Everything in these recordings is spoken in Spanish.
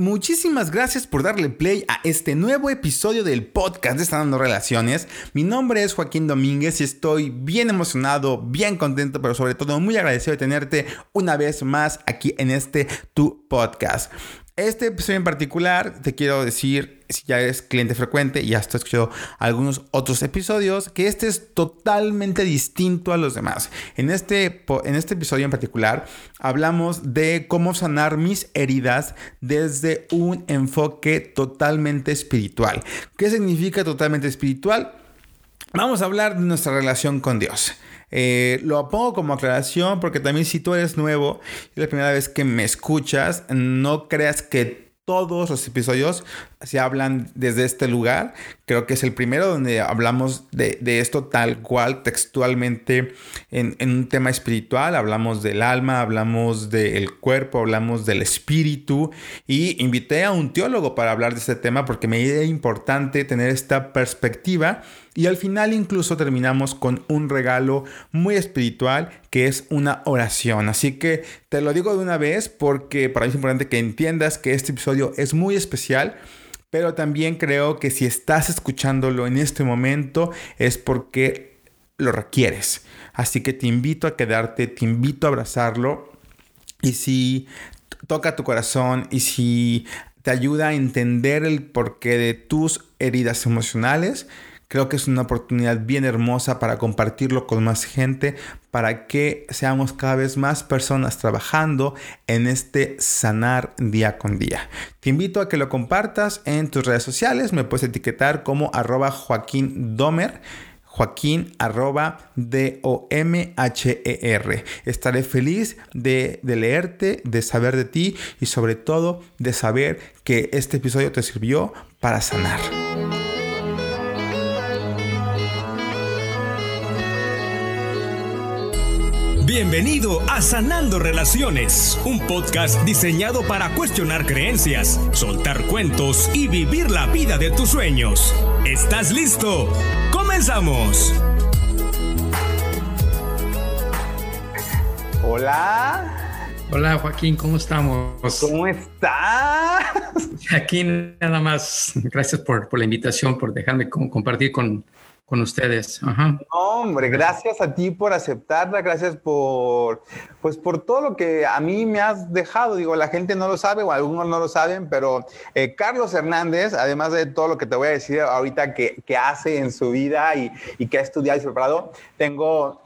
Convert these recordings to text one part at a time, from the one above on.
Muchísimas gracias por darle play a este nuevo episodio del podcast de Sanando Relaciones. Mi nombre es Joaquín Domínguez y estoy bien emocionado, bien contento, pero sobre todo muy agradecido de tenerte una vez más aquí en este tu podcast. Este episodio en particular, te quiero decir, si ya eres cliente frecuente y has escuchado algunos otros episodios, que este es totalmente distinto a los demás. En este, en este episodio en particular, hablamos de cómo sanar mis heridas desde un enfoque totalmente espiritual. ¿Qué significa totalmente espiritual? Vamos a hablar de nuestra relación con Dios. Eh, lo pongo como aclaración porque también si tú eres nuevo y es la primera vez que me escuchas, no creas que todos los episodios se hablan desde este lugar. Creo que es el primero donde hablamos de, esto tal cual, textualmente, en, un tema espiritual. Hablamos del alma, hablamos del cuerpo, hablamos del espíritu. Y invité a un teólogo para hablar de este tema porque me era importante tener esta perspectiva y al final incluso terminamos con un regalo muy espiritual que es una oración. Así que te lo digo de una vez porque para mí es importante que entiendas que este episodio es muy especial. Pero también creo que si estás escuchándolo en este momento es porque lo requieres. Así que te invito a quedarte, te invito a abrazarlo. Y si toca tu corazón y si te ayuda a entender el porqué de tus heridas emocionales, Creo que es una oportunidad bien hermosa para compartirlo con más gente, para que seamos cada vez más personas trabajando en este sanar día con día. Te invito a que lo compartas en tus redes sociales, me puedes etiquetar como arroba Joaquín Domer. Joaquín arroba D-O-M-H-E-R. Estaré feliz de, de, leerte, de saber de ti y sobre todo de saber que este episodio te sirvió para sanar. Bienvenido a Sanando Relaciones, un podcast diseñado para cuestionar creencias, soltar cuentos y vivir la vida de tus sueños. ¿Estás listo? ¡Comenzamos! Hola. Hola Joaquín, ¿cómo estamos? ¿Cómo estás? Aquí nada más. Gracias por, por la invitación, por dejarme compartir con, con ustedes. Hombre, gracias a ti por aceptarla, gracias por, pues por todo lo que a mí me has dejado. Digo, la gente no lo sabe o algunos no lo saben, pero eh, Carlos Hernández, además de todo lo que te voy a decir ahorita que, que hace en su vida y, y que ha estudiado y preparado, tengo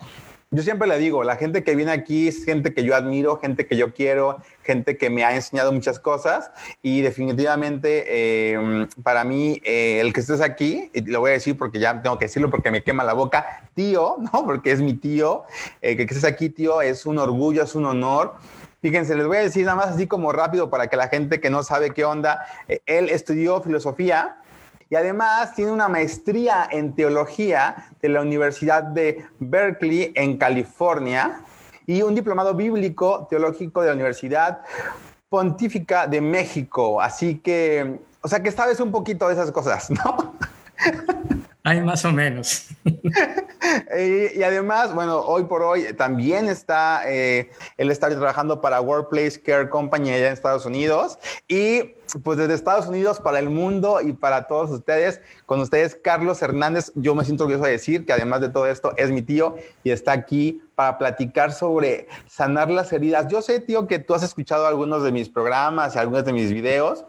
yo siempre le digo, la gente que viene aquí es gente que yo admiro, gente que yo quiero, gente que me ha enseñado muchas cosas y definitivamente em, para mí eh, el que estés aquí, y lo voy a decir porque ya tengo que decirlo porque me quema la boca, tío, ¿no? Porque es mi tío, eh, que estés aquí, tío, es un orgullo, es un honor. Fíjense, les voy a decir nada más así como rápido para que la gente que no sabe qué onda, eh, él estudió filosofía, y además tiene una maestría en teología de la Universidad de Berkeley en California y un diplomado bíblico teológico de la Universidad Pontífica de México. Así que, o sea que sabes un poquito de esas cosas, ¿no? Hay más o menos. y, además, bueno, hoy por hoy también está, eh, él trabajando para Workplace Care Company allá en Estados Unidos. Y pues desde Estados Unidos para el mundo y para todos ustedes, con ustedes Carlos Hernández, yo me siento orgulloso de decir que además de todo esto es mi tío y está aquí para platicar sobre sanar las heridas. Yo sé, tío, que tú has escuchado algunos de mis programas y algunos de mis videos.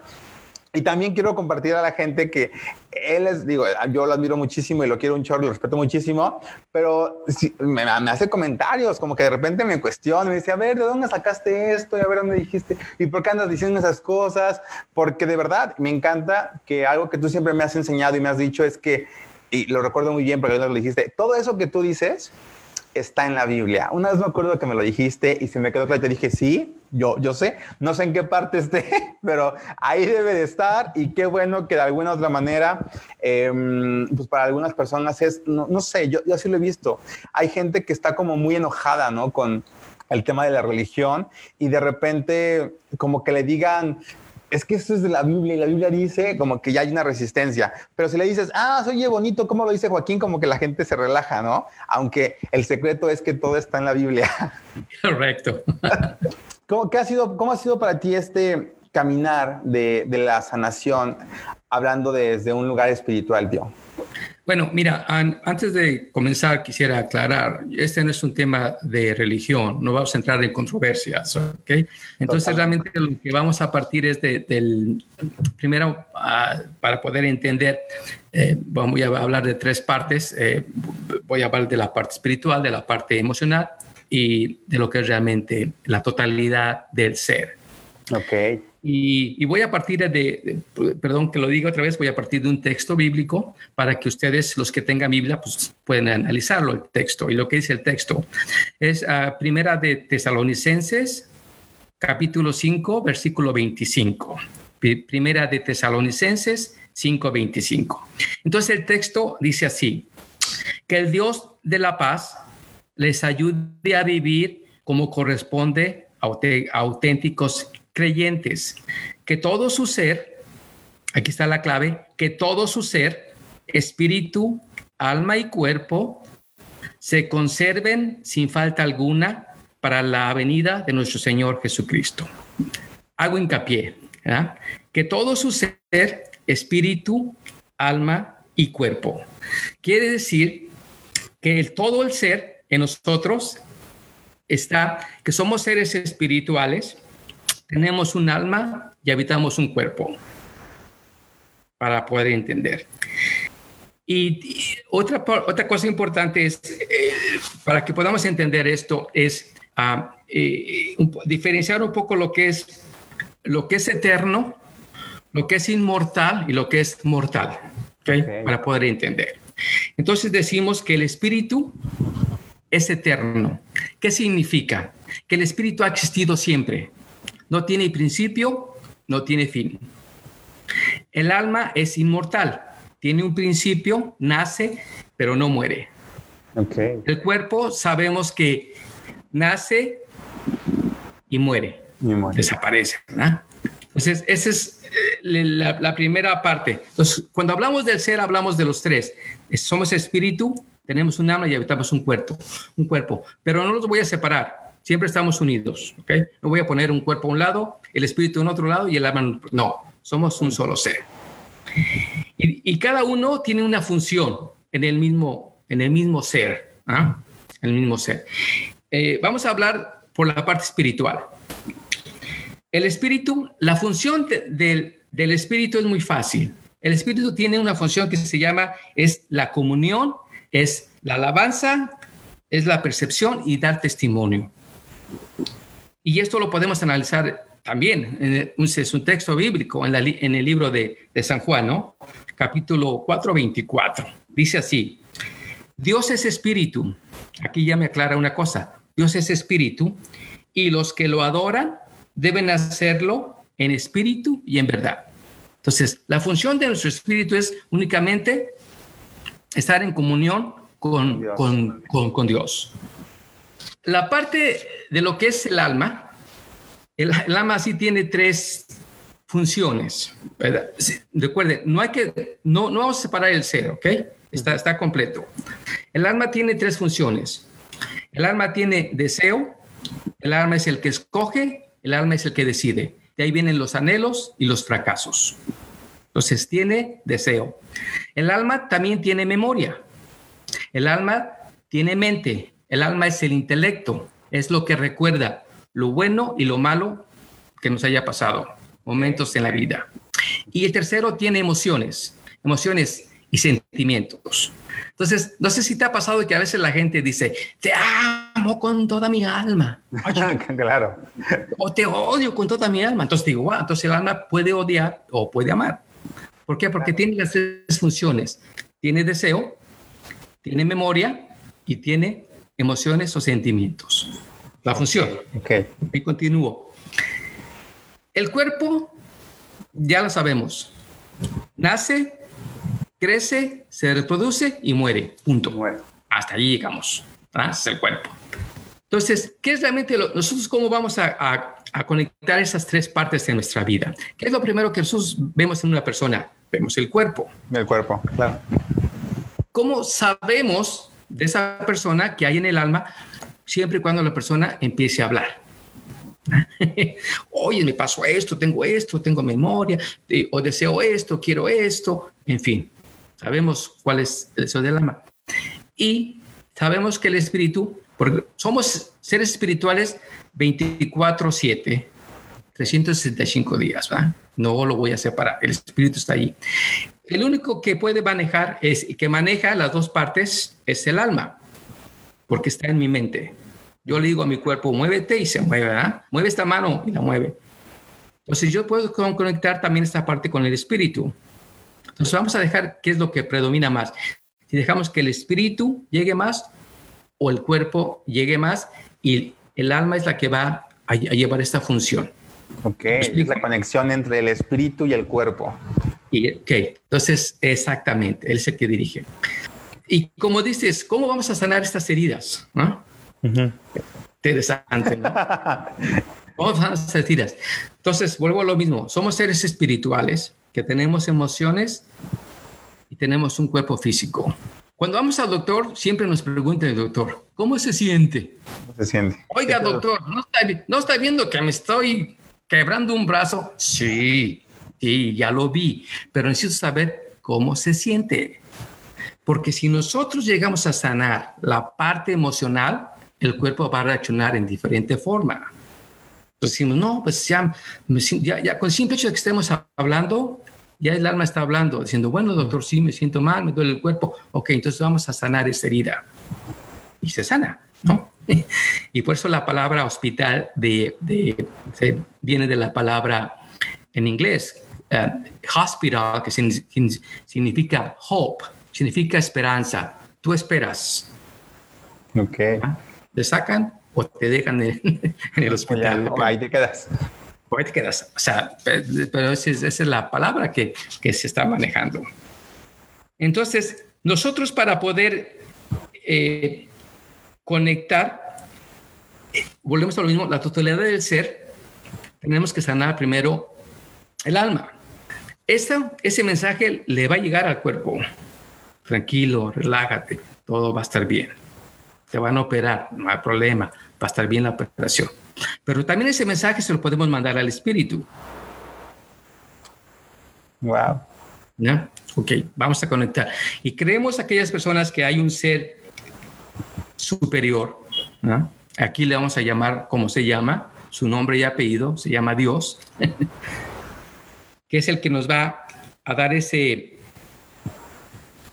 Y también quiero compartir a la gente que él es, digo, yo lo admiro muchísimo y lo quiero un chorro, lo respeto muchísimo, pero me, hace comentarios, como que de repente me cuestiona, me dice, a ver, ¿de dónde sacaste esto? Y a ver, ¿dónde dijiste? ¿Y por qué andas diciendo esas cosas? Porque de verdad me encanta que algo que tú siempre me has enseñado y me has dicho es que, y lo recuerdo muy bien porque lo dijiste, todo eso que tú dices está en la Biblia. Una vez me acuerdo que me lo dijiste y se me quedó claro te dije, sí, yo, yo sé, no sé en qué parte esté, pero ahí debe de estar y qué bueno que de alguna otra manera, em, pues para algunas personas es, no, no sé, yo, yo así lo he visto. Hay gente que está como muy enojada, ¿no? Con el tema de la religión y de repente como que le digan, es que esto es de la Biblia y la Biblia dice como que ya hay una resistencia. Pero si le dices, ah, soy bonito, ¿cómo lo dice Joaquín? Como que la gente se relaja, ¿no? Aunque el secreto es que todo está en la Biblia. Correcto. ¿Cómo, qué ha sido, ¿Cómo ha sido para ti este, caminar de, de la sanación hablando desde un lugar espiritual, Dio? Bueno, mira, antes de comenzar quisiera aclarar, este no es un tema de religión, no vamos a entrar en controversias, ¿ok? Entonces realmente lo que vamos a partir es del, primero, ah, para poder entender, eh, voy a hablar de tres partes, eh, voy a hablar de la parte espiritual, de la parte emocional y de lo que es realmente la totalidad del ser. Ok. Y, voy a partir de, perdón que lo diga otra vez, voy a partir de un texto bíblico para que ustedes, los que tengan Biblia, pues pueden analizarlo el texto. Y lo que dice el texto es uh, Primera de Tesalonicenses, capítulo 5, versículo 25. Primera de Tesalonicenses 5, 25. Entonces el texto dice así, que el Dios de la paz les ayude a vivir como corresponde a auténticos creyentes, que todo su ser, aquí está la clave, que todo su ser, espíritu, alma y cuerpo, se conserven sin falta alguna para la venida de nuestro Señor Jesucristo. Hago hincapié, que todo su ser, espíritu, alma y cuerpo. Quiere decir que todo el ser en nosotros está, que somos seres espirituales, tenemos un alma y habitamos un cuerpo para poder entender. Y, otra, otra cosa importante es, eh, para que podamos entender esto, es ah, eh, diferenciar un poco lo que es lo que es eterno, lo que es inmortal y lo que es mortal, para poder entender. Entonces decimos que el espíritu es eterno. ¿Qué significa? Que el espíritu ha existido siempre. No tiene principio, no tiene fin. El alma es inmortal, tiene un principio, nace, pero no muere. El cuerpo sabemos que nace y muere, desaparece. Entonces, esa es eh, la, primera parte. Entonces, cuando hablamos del ser, hablamos de los tres. Somos espíritu, tenemos un alma y habitamos un cuerpo, un cuerpo, pero no los voy a separar. Siempre estamos unidos, ¿ok? No voy a poner un cuerpo a un lado, el espíritu en otro lado y el alma No, somos un solo ser. Y, cada uno tiene una función en el mismo, en el mismo ser, ¿ah? El mismo ser. Eh, vamos a hablar por la parte espiritual. El espíritu, la función del, del espíritu es muy fácil. El espíritu tiene una función que se llama, es la comunión, es la alabanza, es la percepción y dar testimonio. Y esto lo podemos analizar también, es un texto bíblico en, el libro de, San Juan, ¿no? Capítulo 4, 24. Dice así, Dios es espíritu. Aquí ya me aclara una cosa, Dios es espíritu y los que lo adoran deben hacerlo en espíritu y en verdad. Entonces, la función de nuestro espíritu es únicamente estar en comunión con, con Dios. La parte de lo que es el alma, el, alma sí tiene tres funciones. Recuerden, no hay que, no, no vamos a separar el ser, ¿ok? Está, está completo. El alma tiene tres funciones. El alma tiene deseo, el alma es el que escoge, el alma es el que decide. De ahí vienen los anhelos y los fracasos. Entonces tiene deseo. El alma también tiene memoria. El alma tiene mente. El alma es el intelecto, es lo que recuerda lo bueno y lo malo que nos haya pasado, momentos en la vida. Y el tercero tiene emociones, emociones y sentimientos. Entonces, no sé si te ha pasado que a veces la gente dice, te amo con toda mi alma. claro. O te odio con toda mi alma. Entonces digo, wow, entonces el alma puede odiar o puede amar. ¿Por qué? Porque tiene las tres funciones. Tiene deseo, tiene memoria y tiene emociones o sentimientos. La función. Ok. Y continúo. El cuerpo, ya lo sabemos, nace, crece, se reproduce y muere. Punto. Hasta allí llegamos. Es el cuerpo. Entonces, ¿qué es realmente lo, nosotros cómo vamos a, a, conectar esas tres partes de nuestra vida? ¿Qué es lo primero que nosotros vemos en una persona? Vemos el cuerpo. El cuerpo, claro. ¿Cómo sabemos de esa persona que hay en el alma siempre y cuando la persona empiece a hablar. Oye, me pasó esto, tengo esto, tengo memoria, o deseo esto, quiero esto, en fin. Sabemos cuál es el deseo del alma. Y sabemos que el espíritu, porque somos seres espirituales 24/7, 365 días, ¿va? No lo voy a separar, el espíritu está ahí. El único que puede manejar es que maneja las dos partes es el alma, porque está en mi mente. Yo le digo a mi cuerpo, muévete y se mueve, ¿verdad? Mueve esta mano y la mueve. Entonces yo puedo conectar también esta parte con el espíritu. Entonces vamos a dejar qué es lo que predomina más. Si dejamos que el espíritu llegue más o el cuerpo llegue más y el alma es la que va a, llevar esta función. Ok, es la conexión entre el espíritu y el cuerpo. Y, ok, entonces exactamente, él es el que dirige. Y como dices, ¿cómo vamos a sanar estas heridas? ¿No? Interesante, ¿no? Vamos a hacer tiras. Entonces, vuelvo a lo mismo. Somos seres espirituales que tenemos emociones y tenemos un cuerpo físico. Cuando vamos al doctor, siempre nos pregunta el doctor, ¿cómo se siente? ¿Cómo se siente? Oiga, doctor, ¿no está, ¿no está viendo que me estoy quebrando un brazo? Sí, sí, ya lo vi, pero necesito saber cómo se siente. Porque si nosotros llegamos a sanar la parte emocional, el cuerpo va a reaccionar en diferente forma. Decimos, no, pues ya, ya, con el simple hecho de que estemos hablando, ya el alma está hablando, diciendo, bueno, doctor, sí, me siento mal, me duele el cuerpo. Ok, entonces vamos a sanar esa herida. Y se sana, ¿no? Y por eso la palabra hospital de, viene de la palabra en inglés, eh, hospital, que significa hope, significa esperanza. Tú esperas. Ok. ¿Ah? te sacan o te dejan en, el hospital. O ahí te quedas. O ahí te quedas. O sea, pero esa es, la palabra que, que, se está manejando. Entonces, nosotros para poder eh, conectar, volvemos a lo mismo, la totalidad del ser, tenemos que sanar primero el alma. ese mensaje le va a llegar al cuerpo. Tranquilo, relájate, todo va a estar bien te van a operar, no hay problema, va a estar bien la operación. Pero también ese mensaje se lo podemos mandar al espíritu. Wow. ¿Ya? Ok, vamos a conectar. Y creemos aquellas personas que hay un ser superior. ¿no? Aquí le vamos a llamar como se llama, su nombre y apellido, se llama Dios, que es el que nos va a dar ese,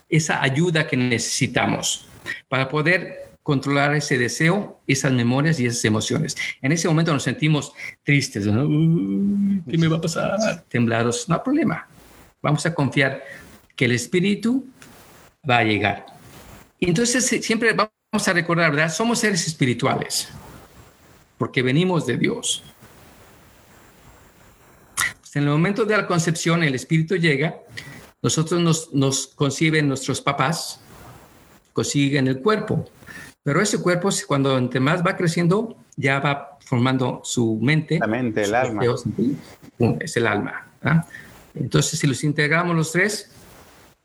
esa ayuda que necesitamos para poder controlar ese deseo, esas memorias y esas emociones. En ese momento nos sentimos tristes, ¿qué me va a pasar? Temblados, no hay problema. Vamos a confiar que el Espíritu va a llegar. Entonces siempre vamos a recordar, ¿verdad? Somos seres espirituales, porque venimos de Dios. Pues en el momento de la concepción, el Espíritu llega, nosotros nos, nos conciben nuestros papás, consiguen el cuerpo pero ese cuerpo, cuando entre más va creciendo, ya va formando su mente. La mente, el alma. es el alma. Entonces, si los integramos los tres,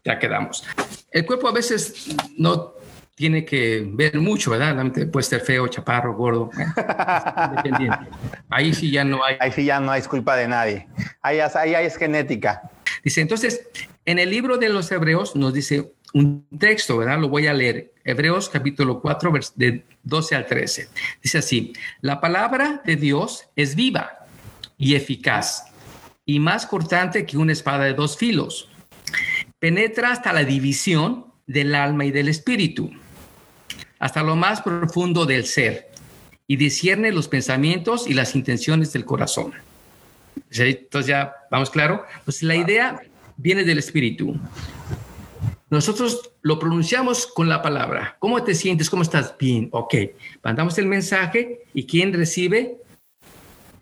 ya quedamos. El cuerpo a veces no tiene que ver mucho, ¿verdad? Puede ser feo, chaparro, gordo, independiente. Ahí sí ya no hay. Ahí sí ya no hay culpa de nadie. Ahí, ahí es genética. Dice, entonces, en el libro de los Hebreos nos dice un texto, ¿verdad? Lo voy a leer. Hebreos capítulo 4, de 12 al 13. Dice así, la palabra de Dios es viva y eficaz y más cortante que una espada de dos filos. Penetra hasta la división del alma y del espíritu, hasta lo más profundo del ser y discierne los pensamientos y las intenciones del corazón. Entonces ya vamos claro. Pues la idea viene del espíritu. Nosotros lo pronunciamos con la palabra. ¿Cómo te sientes? ¿Cómo estás? Bien, ok. Mandamos el mensaje y ¿quién recibe?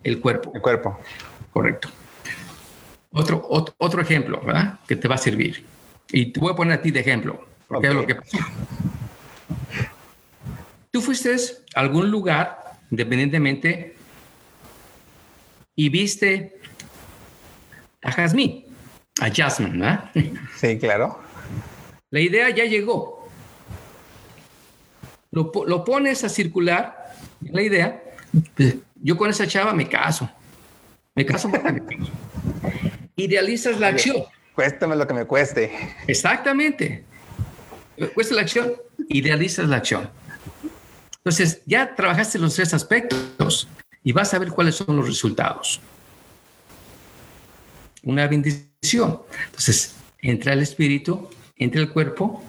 El cuerpo. El cuerpo. Correcto. Otro, otro, ejemplo, ¿verdad? Que te va a servir. Y te voy a poner a ti de ejemplo, porque es lo que. Tú fuiste a algún lugar, independientemente, y viste a Jasmine, a Jasmine, ¿verdad? Sí, claro. La idea ya llegó. Lo, pones a circular, la idea, yo con esa chava me caso. Me caso Idealizas la acción. Cuéstame lo que me cueste. Exactamente. Cuesta la acción, idealizas la acción. Entonces, ya trabajaste los tres aspectos y vas a ver cuáles son los resultados. Una bendición. Entonces, entra el espíritu, entra el cuerpo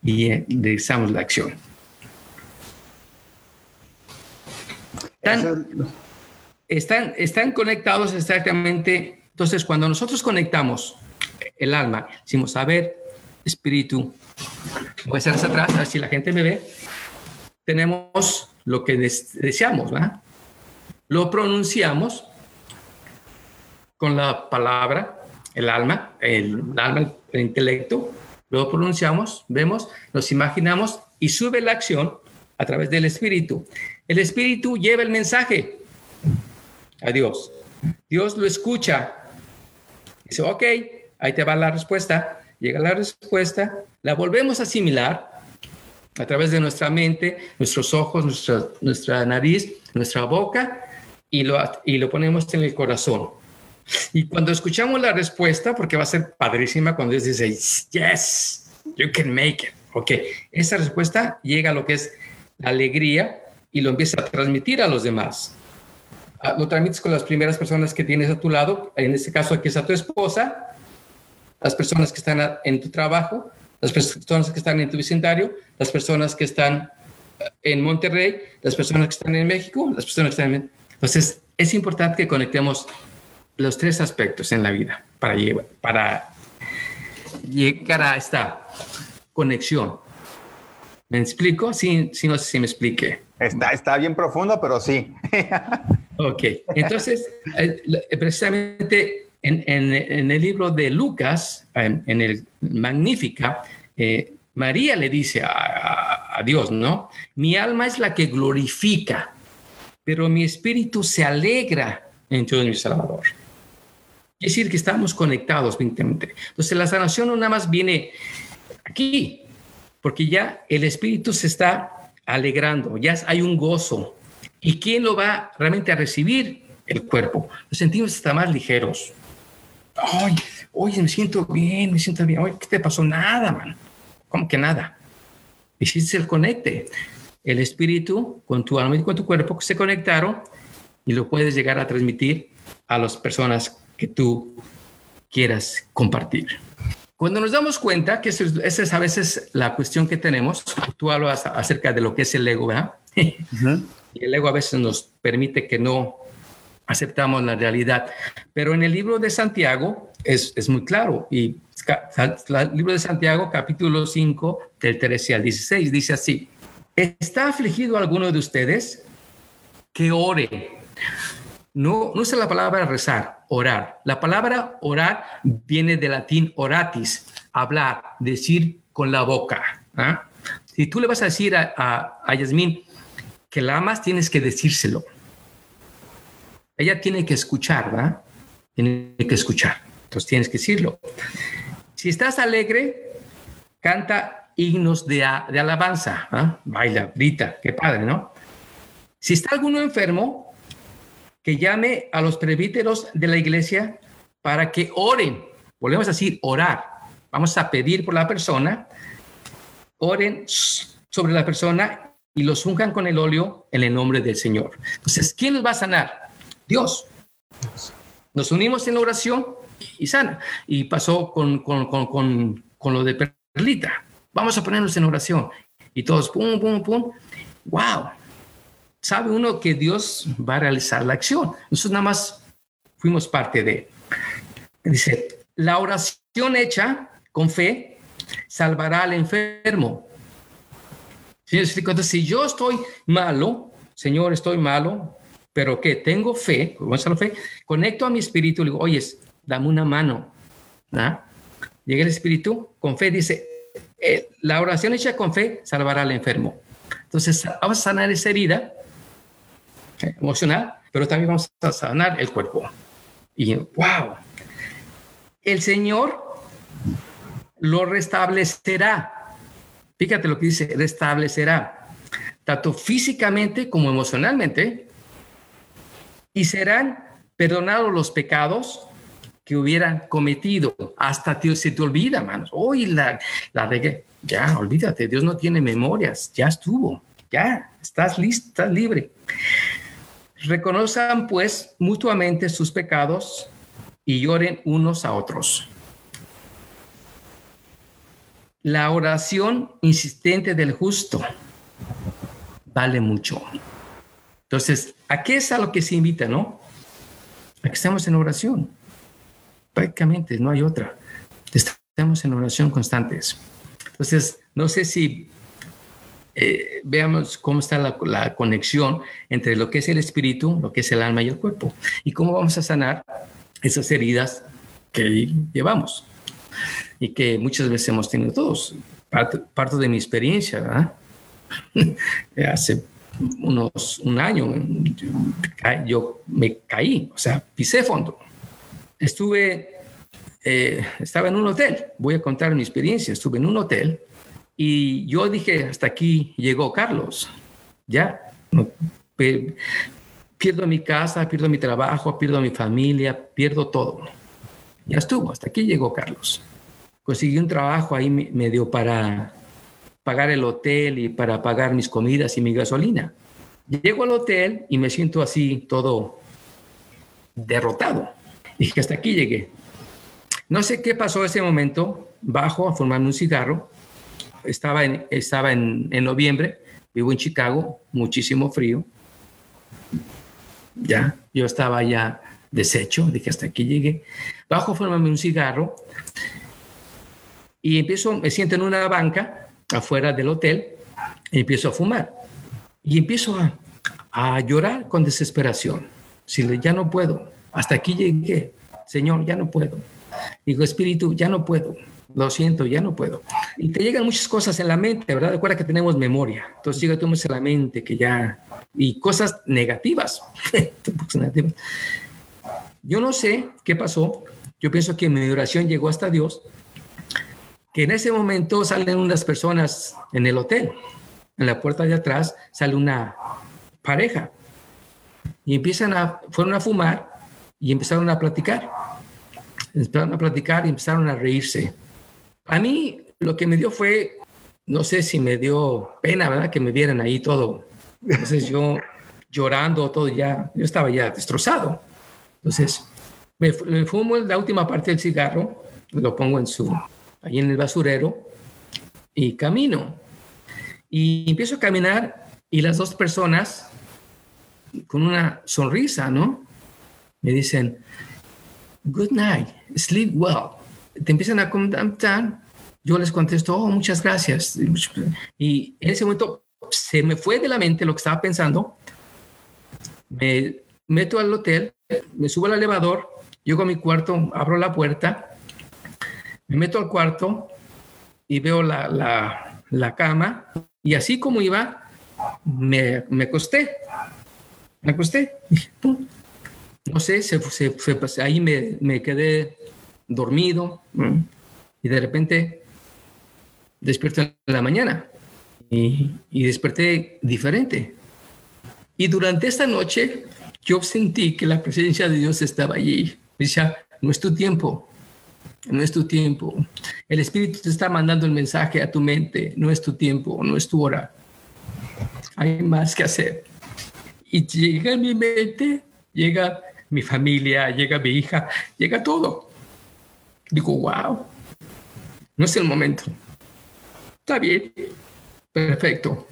y realizamos la acción. Están, están, conectados exactamente. Entonces, cuando nosotros conectamos el alma, decimos, a ver, espíritu, voy a hacer hacia atrás, a ver si la gente me ve. Tenemos lo que deseamos, ¿verdad? Lo pronunciamos con la palabra, el alma, el, alma, el intelecto, lo pronunciamos, vemos, nos imaginamos y sube la acción a través del espíritu. El espíritu lleva el mensaje a Dios. Dios lo escucha. Dice, ok, ahí te va la respuesta. Llega la respuesta, la volvemos a asimilar a través de nuestra mente, nuestros ojos, nuestra, nuestra nariz, nuestra boca y lo, y lo ponemos en el corazón. Y cuando escuchamos la respuesta, porque va a ser padrísima cuando Dios dice, yes, you can make it. Ok, esa respuesta llega a lo que es la alegría y lo empieza a transmitir a los demás. Ah, lo transmites con las primeras personas que tienes a tu lado, en este caso aquí es a tu esposa, las personas que están en tu trabajo, las personas que están en tu vecindario, las personas que están eh, en Monterrey, las personas que están en México, las personas que están en... Entonces, es importante que conectemos los tres aspectos en la vida para, llevar, para llegar a esta conexión. ¿Me explico? Sí, sí, no sé si me expliqué. Está, está bien profundo, pero sí. ok, entonces, eh, precisamente en, en, el libro de Lucas, en, el Magnífica, eh, María le dice a, Dios, ¿no? Mi alma es la que glorifica, pero mi espíritu se alegra en Dios mi Salvador. Es decir, que estamos conectados Entonces, la sanación no nada más viene aquí, porque ya el espíritu se está alegrando, ya hay un gozo. ¿Y quién lo va realmente a recibir? El cuerpo. Los sentimos hasta más ligeros. Ay, oye, me siento bien, me siento bien. Oye, ¿qué te pasó? Nada, man. ¿Cómo que nada? Hiciste el conecte. El espíritu con tu alma y con tu cuerpo se conectaron y lo puedes llegar a transmitir a las personas que tú quieras compartir. Cuando nos damos cuenta que esa es a veces la cuestión que tenemos, tú hablas acerca de lo que es el ego, ¿verdad? Y el ego a veces nos permite que no aceptamos la realidad. Pero en el libro de Santiago es, es muy claro. Y el libro de Santiago, capítulo 5, del 13 al 16, dice así, ¿está afligido alguno de ustedes? Que ore. No, no usa la palabra rezar, orar. La palabra orar viene del latín oratis, hablar, decir con la boca. ¿ah? Si tú le vas a decir a, a, a Yasmín que la amas, tienes que decírselo. Ella tiene que escuchar, ¿verdad? Tiene que escuchar. Entonces tienes que decirlo. Si estás alegre, canta himnos de, de alabanza, ¿ah? baila, grita, qué padre, ¿no? Si está alguno enfermo, que llame a los presbíteros de la iglesia para que oren. Volvemos a decir orar. Vamos a pedir por la persona, oren sobre la persona y los unjan con el óleo en el nombre del Señor. Entonces, ¿quién los va a sanar? Dios. Nos unimos en oración y sana. Y pasó con, con, con, con lo de Perlita. Vamos a ponernos en oración. Y todos, pum, pum, pum. ¡Wow! sabe uno que Dios va a realizar la acción. Nosotros nada más fuimos parte de. Dice, la oración hecha con fe salvará al enfermo. Si yo estoy malo, Señor, estoy malo, pero que tengo fe, ¿cómo es la fe? Conecto a mi espíritu y digo, oye, dame una mano. Llega el espíritu con fe, dice, eh, la oración hecha con fe salvará al enfermo. Entonces, vamos a sanar esa herida emocional, pero también vamos a sanar el cuerpo. Y wow, el Señor lo restablecerá. Fíjate lo que dice, restablecerá, tanto físicamente como emocionalmente. Y serán perdonados los pecados que hubieran cometido. Hasta Dios se te olvida, hermanos. Hoy la, la que Ya, olvídate, Dios no tiene memorias, ya estuvo, ya, estás listo, estás libre. Reconozcan pues mutuamente sus pecados y lloren unos a otros. La oración insistente del justo vale mucho. Entonces, ¿a qué es a lo que se invita, no? A que estemos en oración. Prácticamente no hay otra. Estamos en oración constantes. Entonces, no sé si eh, veamos cómo está la, conexión entre lo que es el espíritu, lo que es el alma y el cuerpo, y cómo vamos a sanar esas heridas que llevamos y que muchas veces hemos tenido todos. Parte, de mi experiencia, hace unos un año yo me caí, o sea, pisé fondo. Estuve, eh, estaba en un hotel, voy a contar mi experiencia, estuve en un hotel y yo dije, hasta aquí llegó Carlos, ya, pierdo mi casa, pierdo mi trabajo, pierdo mi familia, pierdo todo. Ya estuvo, hasta aquí llegó Carlos. Conseguí un trabajo ahí medio para pagar el hotel y para pagar mis comidas y mi gasolina. Llego al hotel y me siento así todo derrotado. Dije, hasta aquí llegué. No sé qué pasó ese momento. Bajo a formarme un cigarro. Estaba en, estaba en, en noviembre. Vivo en Chicago, muchísimo frío ya, yo estaba ya deshecho, dije hasta aquí llegué. Bajo, formarme un cigarro y empiezo, me siento en una banca afuera del hotel empiezo a fumar. Y empiezo a, a llorar con desesperación. Si ya no puedo, hasta aquí llegué, Señor, ya no puedo. Digo, Espíritu, ya no puedo. Lo siento, ya no puedo. Y te llegan muchas cosas en la mente, ¿verdad? Recuerda que tenemos memoria. Entonces llega tú en la mente que ya y cosas negativas. Yo no sé qué pasó. Yo pienso que mi oración llegó hasta Dios, que en ese momento salen unas personas en el hotel. En la puerta de atrás sale una pareja y empiezan a, fueron a fumar y empezaron a platicar. Empezaron a platicar y empezaron a reírse. A mí lo que me dio fue, no sé si me dio pena, ¿verdad? Que me vieran ahí todo entonces yo llorando, todo ya, yo estaba ya destrozado. Entonces me, fumo la última parte del cigarro, lo pongo en su, ahí en el basurero y camino. Y empiezo a caminar y las dos personas con una sonrisa, ¿no? Me dicen, good night, sleep well. Te empiezan a contar. Yo les contesto, oh, muchas gracias. Y en ese momento se me fue de la mente lo que estaba pensando. Me meto al hotel, me subo al elevador, llego a mi cuarto, abro la puerta, me meto al cuarto y veo la, la, cama y así como iba, me, me acosté. Me acosté. No sé, se, se, ahí me, me quedé dormido y de repente despierto en la mañana y, desperté diferente. Y durante esta noche yo sentí que la presencia de Dios estaba allí. Decía, no es tu tiempo, no es tu tiempo. El Espíritu te está mandando el mensaje a tu mente, no es tu tiempo, no es tu hora. Hay más que hacer. Y llega mi mente, llega mi familia, llega mi hija, llega todo. Digo, wow, no es el momento. Está bien, Perfecto.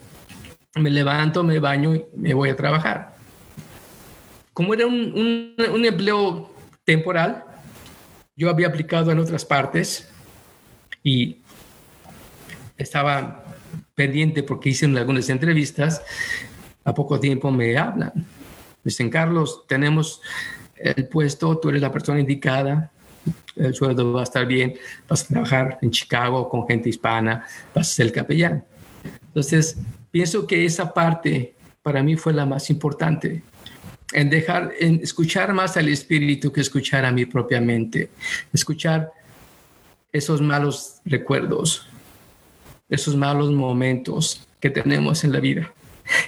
Me levanto, me baño y me voy a trabajar. Como era un, empleo temporal, yo había aplicado en otras partes y estaba pendiente porque hice algunas entrevistas. A poco tiempo me hablan. Me dicen, Carlos, tenemos el puesto, tú eres la persona indicada, el sueldo va a estar bien, vas a trabajar en Chicago con gente hispana, vas a ser el capellán. Entonces, pienso que esa parte para mí fue la más importante, en dejar, en escuchar más al Espíritu que escuchar a mi propia mente, escuchar esos malos recuerdos, esos malos momentos que tenemos en la vida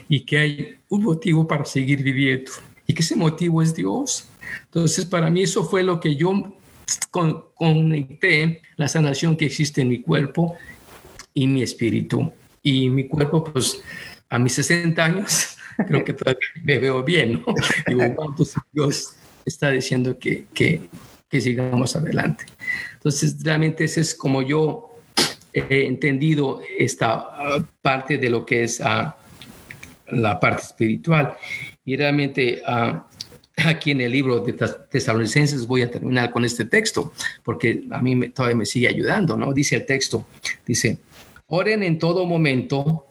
y que hay un motivo para seguir viviendo y que ese motivo es Dios. Entonces, para mí eso fue lo que yo conecté, la sanación que existe en mi cuerpo y mi espíritu. Y mi cuerpo, pues, a mis 60 años, creo que todavía me veo bien, ¿no? Digo, ¿cuántos Dios está diciendo que, que, que sigamos adelante? Entonces, realmente ese es como yo he entendido esta parte de lo que es uh, la parte espiritual. Y realmente uh, aquí en el libro de Tesalonicenses voy a terminar con este texto, porque a mí todavía me sigue ayudando, ¿no? Dice el texto, dice, oren en todo momento,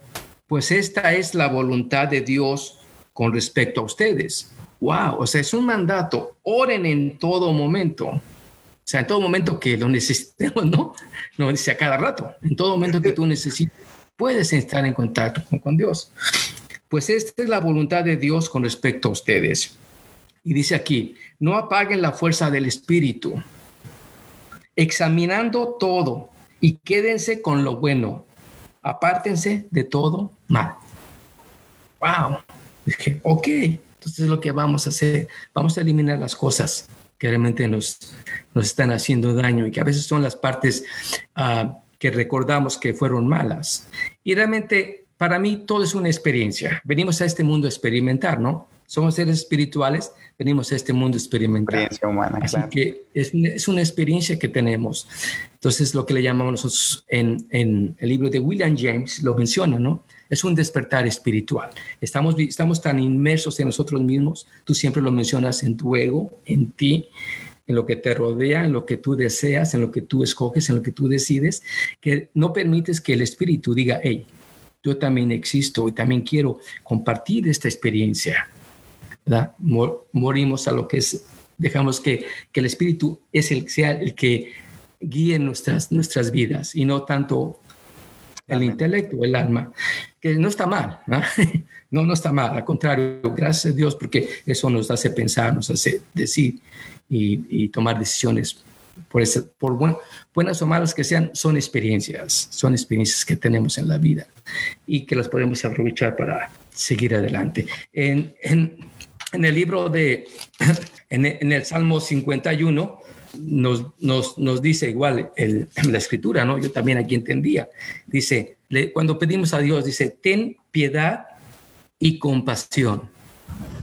pues esta es la voluntad de Dios con respecto a ustedes. Wow, o sea, es un mandato, oren en todo momento. O sea, en todo momento que lo necesitemos, ¿no? No dice a cada rato, en todo momento que tú necesites, puedes estar en contacto con, con Dios. Pues esta es la voluntad de Dios con respecto a ustedes. Y dice aquí, no apaguen la fuerza del Espíritu, examinando todo y quédense con lo bueno, apártense de todo mal. Wow. Dije, ok, entonces es lo que vamos a hacer. Vamos a eliminar las cosas que realmente nos, nos están haciendo daño y que a veces son las partes uh, que recordamos que fueron malas. Y realmente para mí todo es una experiencia. Venimos a este mundo a experimentar, ¿no? Somos seres espirituales, venimos a este mundo a experimentar. Experiencia humana, Así claro. que es, es, una experiencia que tenemos. Entonces, lo que le llamamos nosotros en, en el libro de William James, lo menciona, ¿no? Es un despertar espiritual. Estamos, estamos tan inmersos en nosotros mismos, tú siempre lo mencionas en tu ego, en ti, en lo que te rodea, en lo que tú deseas, en lo que tú escoges, en lo que tú decides, que no permites que el espíritu diga, hey, yo también existo y también quiero compartir esta experiencia. ¿Verdad? Morimos a lo que es, dejamos que, que el espíritu es el, sea el que guíe nuestras, nuestras vidas y no tanto el Amén. intelecto, el alma, que no está mal, ¿no? no, no está mal, al contrario, gracias a Dios porque eso nos hace pensar, nos hace decir y, y tomar decisiones por, ese, por bueno, buenas o malas que sean, son experiencias, son experiencias que tenemos en la vida y que las podemos aprovechar para seguir adelante. En, en, en el libro de, en, el Salmo 51, nos, nos, nos dice igual el, la escritura, ¿no? Yo también aquí entendía. Dice, le, cuando pedimos a Dios, dice, ten piedad y compasión.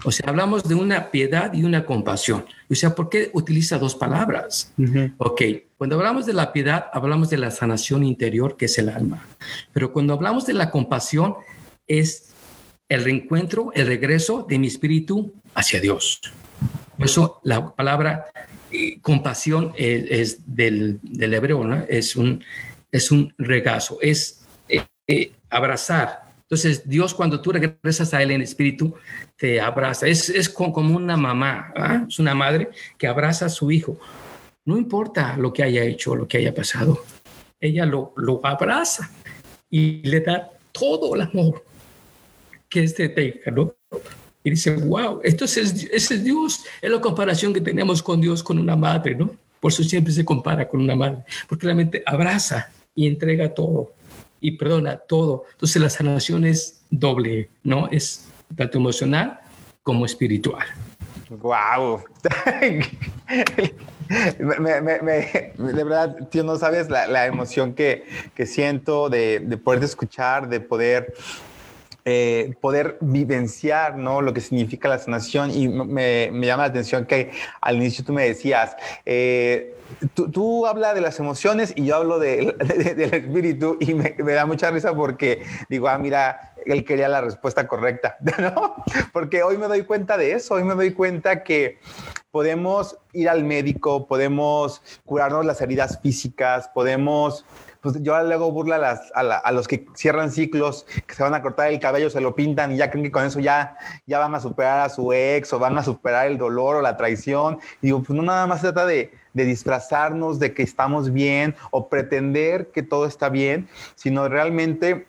O sea, hablamos de una piedad y una compasión. O sea, ¿por qué utiliza dos palabras? Uh -huh. Ok, cuando hablamos de la piedad, hablamos de la sanación interior, que es el alma. Pero cuando hablamos de la compasión, es el reencuentro, el regreso de mi espíritu hacia Dios. Por eso la palabra eh, compasión es, del, del, hebreo, ¿no? Es un, es un regazo, es eh, eh, abrazar, entonces, Dios, cuando tú regresas a Él en espíritu, te abraza. Es, es como una mamá, es una madre que abraza a su hijo. No importa lo que haya hecho, lo que haya pasado, ella lo, lo abraza y le da todo el amor que este tenga, ¿no? Y dice, wow, entonces ese es Dios, es la comparación que tenemos con Dios, con una madre, ¿no? Por eso siempre se compara con una madre, porque realmente abraza y entrega todo y perdona todo. Entonces la sanación es doble, ¿no? Es tanto emocional como espiritual. ¡Wow! me, me, me, de verdad, tío, no sabes la, la emoción que, que siento de, de, poder escuchar, de poder, eh, poder vivenciar ¿no? lo que significa la sanación. Y me, llama la atención que al inicio tú me decías, eh, Tú, tú hablas de las emociones y yo hablo de, del espíritu y me, me, da mucha risa porque digo, ah, mira, él quería la respuesta correcta, ¿no? Porque hoy me doy cuenta de eso, hoy me doy cuenta que podemos ir al médico, podemos curarnos las heridas físicas, podemos pues yo le hago burla a, las, a, la, a, los que cierran ciclos, que se van a cortar el cabello, se lo pintan y ya creen que con eso ya, ya van a superar a su ex o van a superar el dolor o la traición. Y digo, pues no nada más se trata de, de disfrazarnos de que estamos bien o pretender que todo está bien, sino realmente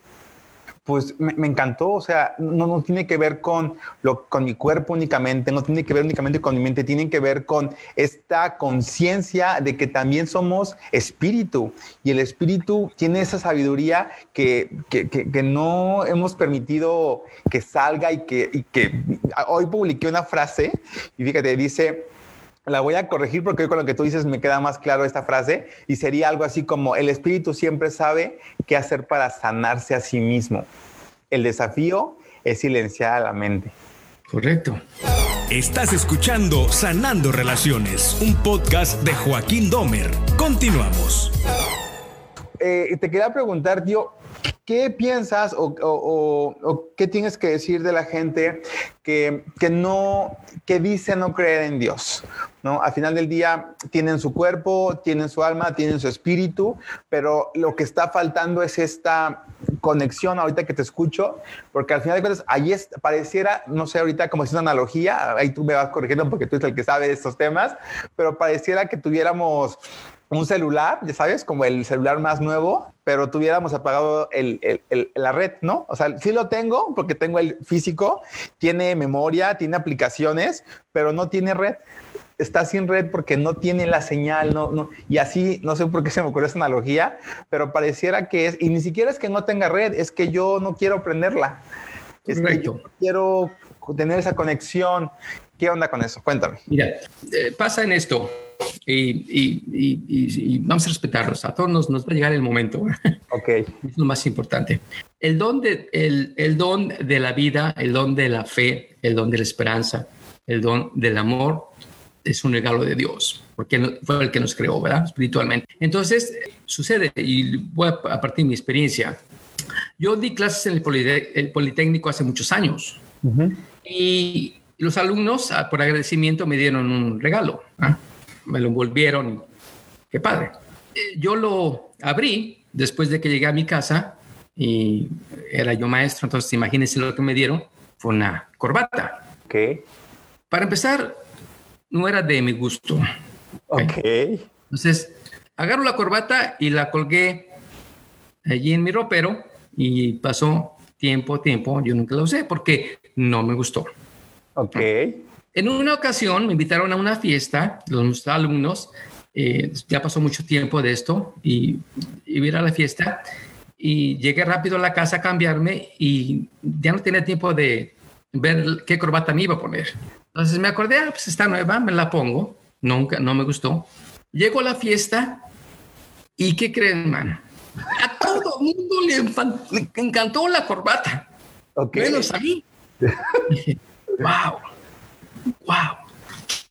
pues me, encantó, o sea, no, tiene que ver con, lo, con mi cuerpo únicamente, no tiene que ver únicamente con mi mente, tiene que ver con esta conciencia de que también somos espíritu. Y el espíritu tiene esa sabiduría que, que, que, no hemos permitido que salga y que, y que hoy publiqué una frase y fíjate, dice, la voy a corregir porque hoy con lo que tú dices me queda más claro esta frase y sería algo así como el espíritu siempre sabe qué hacer para sanarse a sí mismo. El desafío es silenciar a la mente. Correcto. Estás escuchando Sanando Relaciones, un podcast de Joaquín Domer. Continuamos. Eh, te quería preguntar, tío, ¿Qué piensas o, qué tienes que decir de la gente que, no, que dice no creer en Dios? ¿no? Al final del día tienen su cuerpo, tienen su alma, tienen su espíritu, pero lo que está faltando es esta conexión ahorita que te escucho, porque al final de cuentas, ahí pareciera, no sé, ahorita como es una analogía, ahí tú me vas corrigiendo porque tú eres el que sabe de estos temas, pero pareciera que tuviéramos un celular, ya sabes, como el celular más nuevo, pero tuviéramos apagado la red, ¿no? O sea, sí lo tengo porque tengo el físico, tiene memoria, tiene aplicaciones, pero no tiene red. Está sin red porque no tiene la señal, no, no, y así, no sé por qué se me ocurrió esa analogía, pero pareciera que es, y ni siquiera es que no tenga red, es que yo no quiero prenderla. Es que yo quiero tener esa conexión. ¿Qué onda con eso? Cuéntame. Mira, eh, pasa en esto y, vamos a respetarlos. A todos nos, va a llegar el momento. Ok. Es lo más importante. El don, de, el, el don de la vida, el don de la fe, el don de la esperanza, el don del amor es un regalo de Dios, porque fue el que nos creó, ¿verdad? Espiritualmente. Entonces, sucede, y voy a, partir de mi experiencia. Yo di clases en el, Politécnico hace muchos años y los alumnos, ah, por agradecimiento, me dieron un regalo. ¿ah? Me lo envolvieron. Qué padre. Eh, yo lo abrí después de que llegué a mi casa y era yo maestro, entonces imagínense lo que me dieron. Fue una corbata. Ok. Para empezar, no era de mi gusto. Ok. Entonces, agarro la corbata y la colgué allí en mi ropero y pasó tiempo, tiempo, yo nunca la usé porque no me gustó. Ok. En una ocasión me invitaron a una fiesta, los alumnos, eh, ya pasó mucho tiempo de esto, y, y ir a la fiesta, y llegué rápido a la casa a cambiarme y ya no tenía tiempo de ver qué corbata me iba a poner. Entonces me acordé, ah, pues está nueva, me la pongo, nunca, no me gustó. Llego a la fiesta y ¿qué creen, man? A todo el mundo le, encantó la corbata. Ok. Menos a mí. wow wow.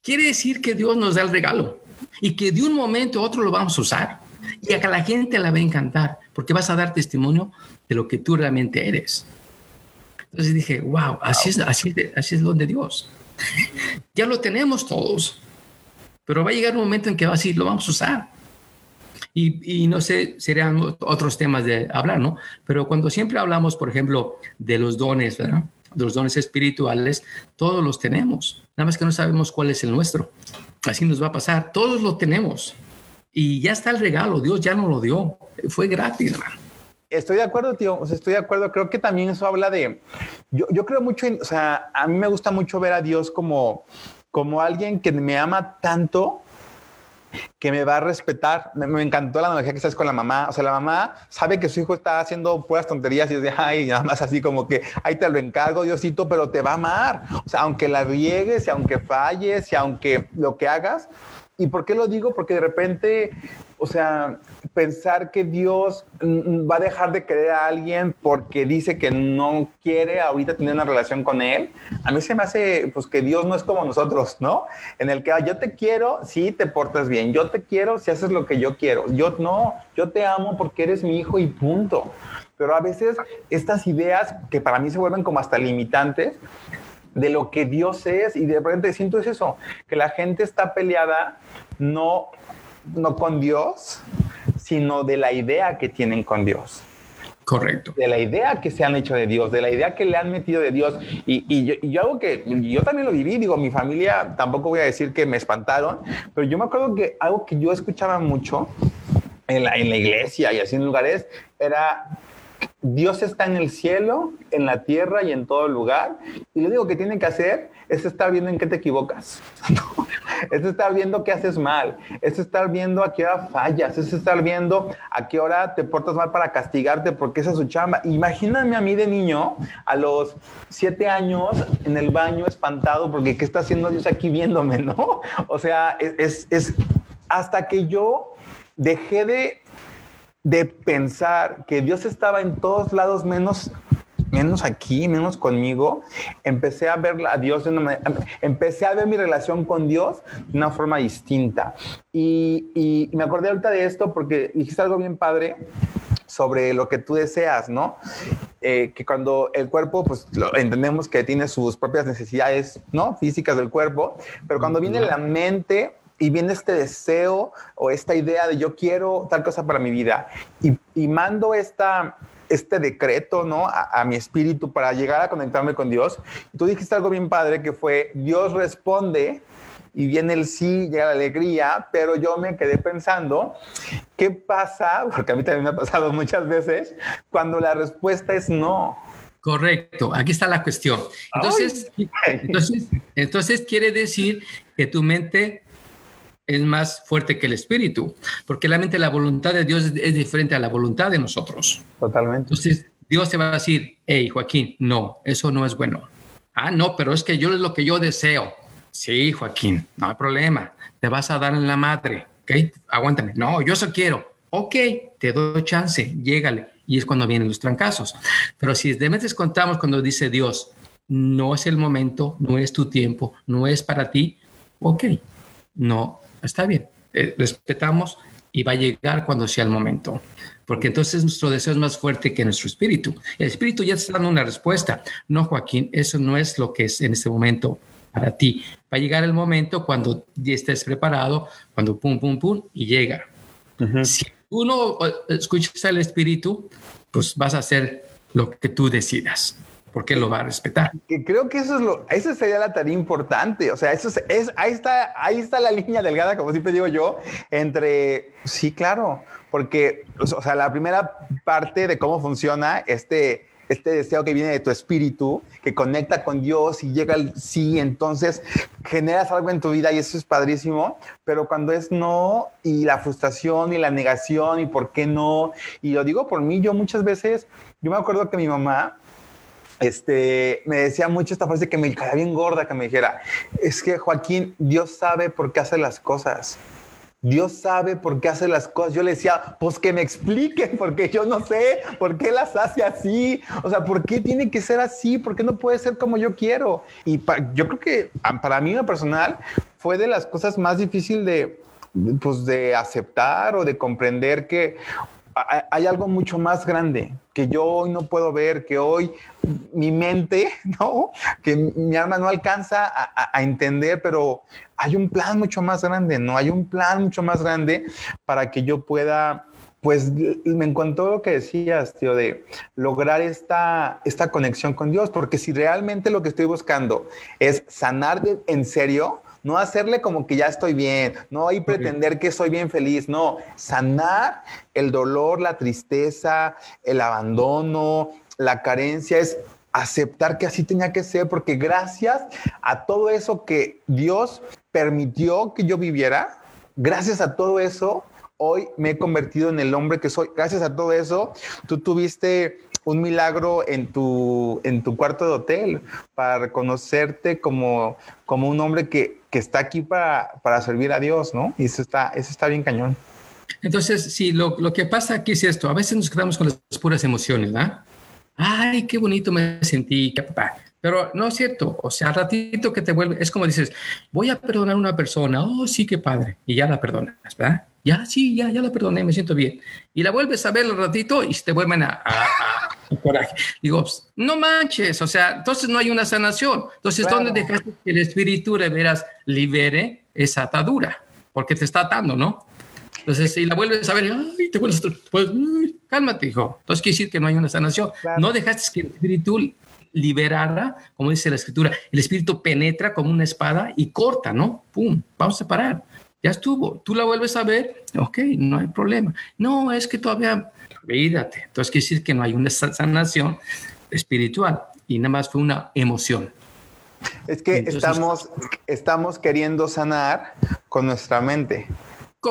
Quiere decir que Dios nos da el regalo y que de un momento a otro lo vamos a usar y a que la gente la va a encantar porque vas a dar testimonio de lo que tú realmente eres. Entonces dije, wow, así es, así es, así es donde Dios. ya lo tenemos todos, pero va a llegar un momento en que va a decir, lo vamos a usar. Y, y, no sé, serían otros temas de hablar, ¿no? Pero cuando siempre hablamos, por ejemplo, de los dones, ¿verdad? Los dones espirituales, todos los tenemos. Nada más que no sabemos cuál es el nuestro. Así nos va a pasar. Todos lo tenemos. Y ya está el regalo. Dios ya nos lo dio. Fue gratis, hermano. Estoy de acuerdo, tío. O estoy de acuerdo. Creo que también eso habla de. Yo, yo creo mucho en. O sea, a mí me gusta mucho ver a Dios como, como alguien que me ama tanto que me va a respetar. Me, encantó la analogía que estás con la mamá. O sea, la mamá sabe que su hijo está haciendo puras tonterías y dice, ay, nada más así como que, ahí te lo encargo, Diosito, pero te va a amar. O sea, aunque la riegues y aunque falles y aunque lo que hagas. ¿Y por qué lo digo? Porque de repente o sea, pensar que Dios va a dejar de querer a alguien porque dice que no quiere ahorita tener una relación con él, a mí se me hace pues que Dios no es como nosotros, ¿no? En el que ah, yo te quiero si te portas bien, yo te quiero si haces lo que yo quiero, yo no, yo te amo porque eres mi hijo y punto. Pero a veces estas ideas que para mí se vuelven como hasta limitantes, de lo que Dios es y de repente siento es eso, que la gente está peleada no no con Dios, sino de la idea que tienen con Dios. Correcto. De la idea que se han hecho de Dios, de la idea que le han metido de Dios. Y, yo, y algo que yo también lo viví, digo, mi familia, tampoco voy a decir que me espantaron, pero yo me acuerdo que algo que yo escuchaba mucho en la, en la iglesia y así en lugares era Dios está en el cielo, en la tierra y en todo lugar. Y lo único que tiene que hacer es estar viendo en qué te equivocas. es estar viendo qué haces mal. Es estar viendo a qué hora fallas. Es estar viendo a qué hora te portas mal para castigarte porque esa es su chamba. Imagíname a mí de niño, a los siete años, en el baño, espantado porque qué está haciendo Dios aquí viéndome, ¿no? O sea, es, es hasta que yo dejé de de pensar que Dios estaba en todos lados menos menos aquí, menos conmigo, empecé a ver a Dios de una manera, empecé a ver mi relación con Dios de una forma distinta. Y, me acordé ahorita de esto porque dijiste algo bien padre sobre lo que tú deseas, ¿no? Eh, que cuando el cuerpo, pues entendemos que tiene sus propias necesidades, ¿no? Físicas del cuerpo, pero cuando viene la mente, y viene este deseo o esta idea de yo quiero tal cosa para mi vida y, mando esta, este decreto, ¿no? A, mi espíritu para llegar a conectarme con Dios. Y tú dijiste algo bien padre que fue, Dios responde y viene el sí, llega la alegría, pero yo me quedé pensando, ¿qué pasa? Porque a mí también me ha pasado muchas veces, cuando la respuesta es no. Correcto, aquí está la cuestión. Entonces, entonces, entonces quiere decir que tu mente es más fuerte que el espíritu, porque la mente, la voluntad de Dios es, diferente a la voluntad de nosotros. Totalmente. Entonces, Dios te va a decir, hey, Joaquín, no, eso no es bueno. Ah, no, pero es que yo es lo que yo deseo. Sí, Joaquín, no hay problema. Te vas a dar en la madre, ¿ok? Aguántame. No, yo eso quiero. Ok, te doy chance, llégale. Y es cuando vienen los trancazos. Pero si de metes contamos cuando dice Dios, no es el momento, no es tu tiempo, no es para ti, ok, no está bien, eh, respetamos y va a llegar cuando sea el momento. Porque entonces nuestro deseo es más fuerte que nuestro espíritu. El espíritu ya está dando una respuesta. No, Joaquín, eso no es lo que es en este momento para ti. Va a llegar el momento cuando ya estés preparado, cuando pum, pum, pum, y llega. Si uno escuchas al espíritu, pues vas a hacer lo que tú decidas porque lo va a respetar. Creo que eso es lo, esa sería la tarea importante. O sea, eso es, ahí está, ahí está la línea delgada, como siempre digo yo, entre sí, claro, porque, o sea, la primera parte de cómo funciona este, este deseo que viene de tu espíritu, que conecta con Dios y llega al sí, entonces generas algo en tu vida y eso es padrísimo, pero cuando es no y la frustración y la negación y por qué no, y lo digo por mí, yo muchas veces, yo me acuerdo que mi mamá, este, me decía mucho esta frase que me caía bien gorda, que me dijera, es que Joaquín, Dios sabe por qué hace las cosas. Dios sabe por qué hace las cosas. Yo le decía, pues que me expliquen, porque yo no sé por qué las hace así. O sea, ¿por qué tiene que ser así? ¿Por qué no puede ser como yo quiero? Y yo creo que para mí, en lo personal, fue de las cosas más difíciles de, pues, de aceptar o de comprender que hay algo mucho más grande que yo hoy no puedo ver, que hoy mi mente, ¿no? Que mi alma no alcanza a, entender, pero hay un plan mucho más grande, ¿no? Hay un plan mucho más grande para que yo pueda, pues me encontró lo que decías, tío, de lograr esta, esta conexión con Dios, porque si realmente lo que estoy buscando es sanar en serio, no hacerle como que ya estoy bien, no hay pretender que soy bien feliz, no, sanar el dolor, la tristeza, el abandono, la carencia, es aceptar que así tenía que ser, porque gracias a todo eso que Dios permitió que yo viviera, gracias a todo eso, hoy me he convertido en el hombre que soy. Gracias a todo eso, tú tuviste un milagro en tu, en tu cuarto de hotel para reconocerte como, como un hombre que, que está aquí para, para, servir a Dios, ¿no? Y eso está, eso está bien cañón. Entonces, sí, lo, lo, que pasa aquí es esto, a veces nos quedamos con las puras emociones, ¿verdad? Ay, qué bonito me sentí, qué papá. Pero no es cierto, o sea, al ratito que te vuelve, es como dices, voy a perdonar a una persona, oh, sí, qué padre, y ya la perdonas, ¿verdad? Ya, sí, ya, ya la perdoné, me siento bien. Y la vuelves a ver al ratito y te vuelven a, coraje. Digo, no manches, o sea, entonces no hay una sanación. Entonces, ¿dónde dejaste que el espíritu de veras libere esa atadura? Porque te está atando, ¿no? Entonces, si la vuelves a ver, ay, te vuelves, pues, cálmate, hijo. Entonces, quiere decir que no hay una sanación. No dejaste que el espíritu liberara, como dice la escritura, el espíritu penetra como una espada y corta, ¿no? ¡Pum! Vamos a separar. Ya estuvo. Tú la vuelves a ver, ok, no hay problema. No, es que todavía olvídate. Entonces quiere decir que no hay una sanación espiritual y nada más fue una emoción. Es que estamos, estamos queriendo sanar con nuestra mente.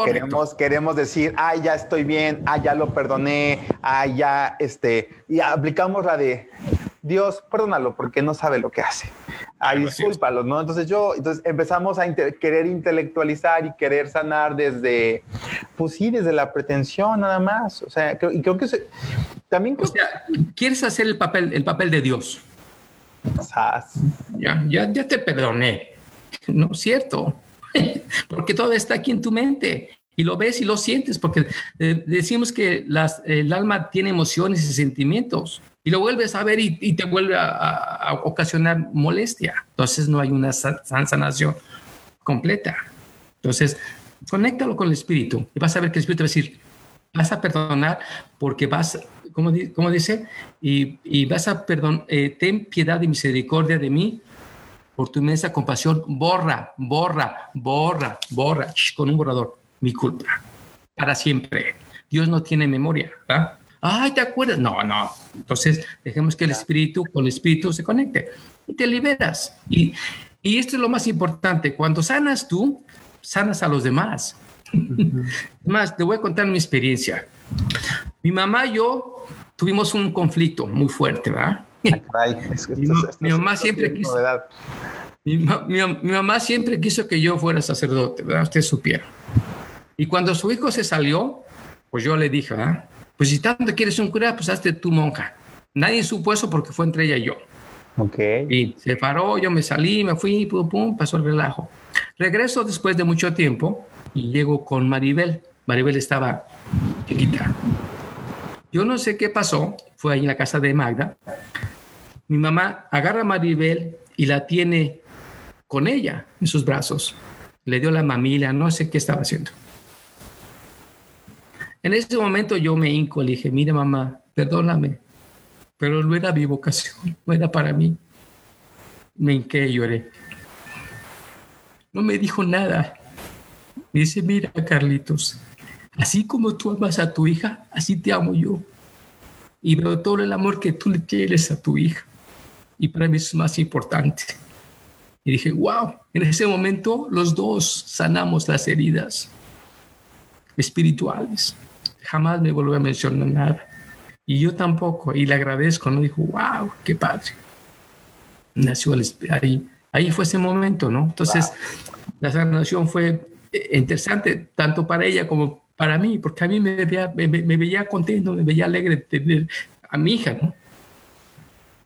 Queremos, queremos decir, ah, ya estoy bien, ah, ya lo perdoné, ah, ya, este, y aplicamos la de, Dios, perdónalo porque no sabe lo que hace. Ah, discúlpalo, ¿no? Entonces yo, entonces empezamos a querer intelectualizar y querer sanar desde, pues sí, desde la pretensión nada más. O sea, creo, y creo que también... o sea, quieres hacer el papel, el papel de Dios. Ya, ya, ya te perdoné. No es cierto. porque todo está aquí en tu mente y lo ves y lo sientes, porque eh, decimos que las, el alma tiene emociones y sentimientos y lo vuelves a ver y, te vuelve a, ocasionar molestia. Entonces no hay una sanación completa. Entonces, conéctalo con el espíritu y vas a ver que el espíritu va a decir, vas a perdonar porque vas, como, como dice, y, y, vas a perdonar, eh, ten piedad y misericordia de mí por tu inmensa compasión, borra, borra, borra, borra, con un borrador, mi culpa, para siempre. Dios no tiene memoria, ¿verdad? Ay, ¿te acuerdas? No, no. Entonces, dejemos que el espíritu con el espíritu se conecte y te liberas. Y, y esto es lo más importante. Cuando sanas tú, sanas a los demás. Más, te voy a contar mi experiencia. Mi mamá y yo tuvimos un conflicto muy fuerte, ¿verdad? mi, mamá siempre quiso. Mi, mamá siempre quiso que yo fuera sacerdote, ¿verdad? Usted supiera. Y cuando su hijo se salió, pues yo le dije, ¿ah? Pues si tanto quieres un cura, pues hazte tu monja. Nadie supo eso porque fue entre ella y yo. Okay. Y se paró, yo me salí, me fui, pum, pum, pasó el relajo. Regreso después de mucho tiempo y llego con Maribel. Maribel estaba chiquita. Yo no sé qué pasó, fue ahí en la casa de Magda. Mi mamá agarra a Maribel y la tiene con ella en sus brazos. Le dio la mamila, no sé qué estaba haciendo. En ese momento yo me hinco, le dije, mira mamá, perdóname, pero no era mi vocación, no era para mí. Me hinqué y lloré. No me dijo nada. Me dice, mira Carlitos, Así como tú amas a tu hija, así te amo yo. Y veo todo el amor que tú le tienes a tu hija. Y para mí es más importante. Y dije, wow, en ese momento los dos sanamos las heridas espirituales. Jamás me volvió a mencionar nada. Y yo tampoco. Y le agradezco, ¿no? Dijo, wow, qué padre. Nació ahí. Ahí fue ese momento, ¿no? Entonces, la sanación fue eh, interesante, tanto para ella como para mí, porque a mí me veía, me, veía contento, me veía alegre de tener a mi hija, ¿no?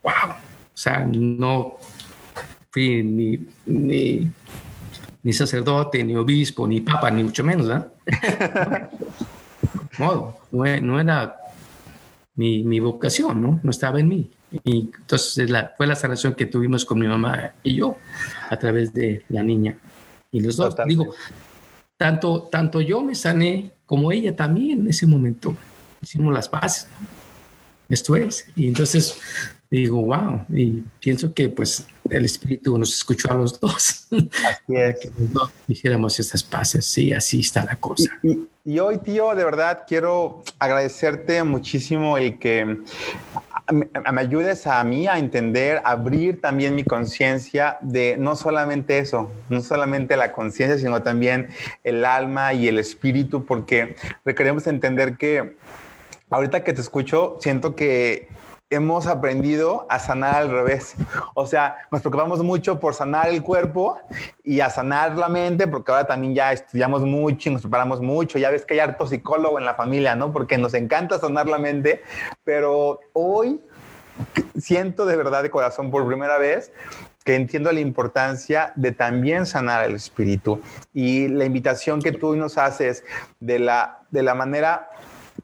¡Wow! O sea, no fui ni, ni, sacerdote, ni obispo, ni papa, ni mucho menos, ¿no? no, no era mi, mi, vocación, ¿no? No estaba en mí. Y entonces la, fue la sanación que tuvimos con mi mamá y yo a través de la niña. Y los dos, digo, tanto, tanto yo me sané como ella también en ese momento. Hicimos las bases. Esto es. Y entonces digo, wow, y pienso que pues el Espíritu nos escuchó a los dos. Así es. que no dijéramos estas pases, sí, así está la cosa. y, hoy, tío, de verdad quiero agradecerte muchísimo el que me ayudes a mí a entender, abrir también mi conciencia de no solamente eso, no solamente la conciencia, sino también el alma y el espíritu, porque requeremos entender que ahorita que te escucho, siento que hemos aprendido a sanar al revés. O sea, nos preocupamos mucho por sanar el cuerpo y a sanar la mente, porque ahora también ya estudiamos mucho y nos preparamos mucho. Ya ves que hay harto psicólogo en la familia, ¿no? Porque nos encanta sanar la mente, pero hoy siento de verdad de corazón por primera vez que entiendo la importancia de también sanar el espíritu y la invitación que tú nos haces de la, de la manera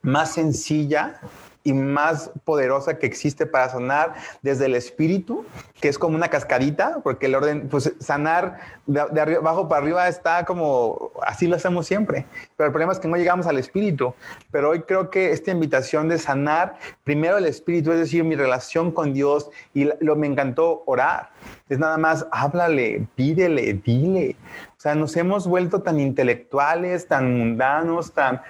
más sencilla y más poderosa que existe para sanar desde el espíritu, que es como una cascadita, porque el orden, pues sanar de, arriba, abajo para arriba está como, así lo hacemos siempre, pero el problema es que no llegamos al espíritu, pero hoy creo que esta invitación de sanar primero el espíritu, es decir, mi relación con Dios, y lo me encantó orar, es nada más, háblale, pídele, dile, o sea, nos hemos vuelto tan intelectuales, tan mundanos, tan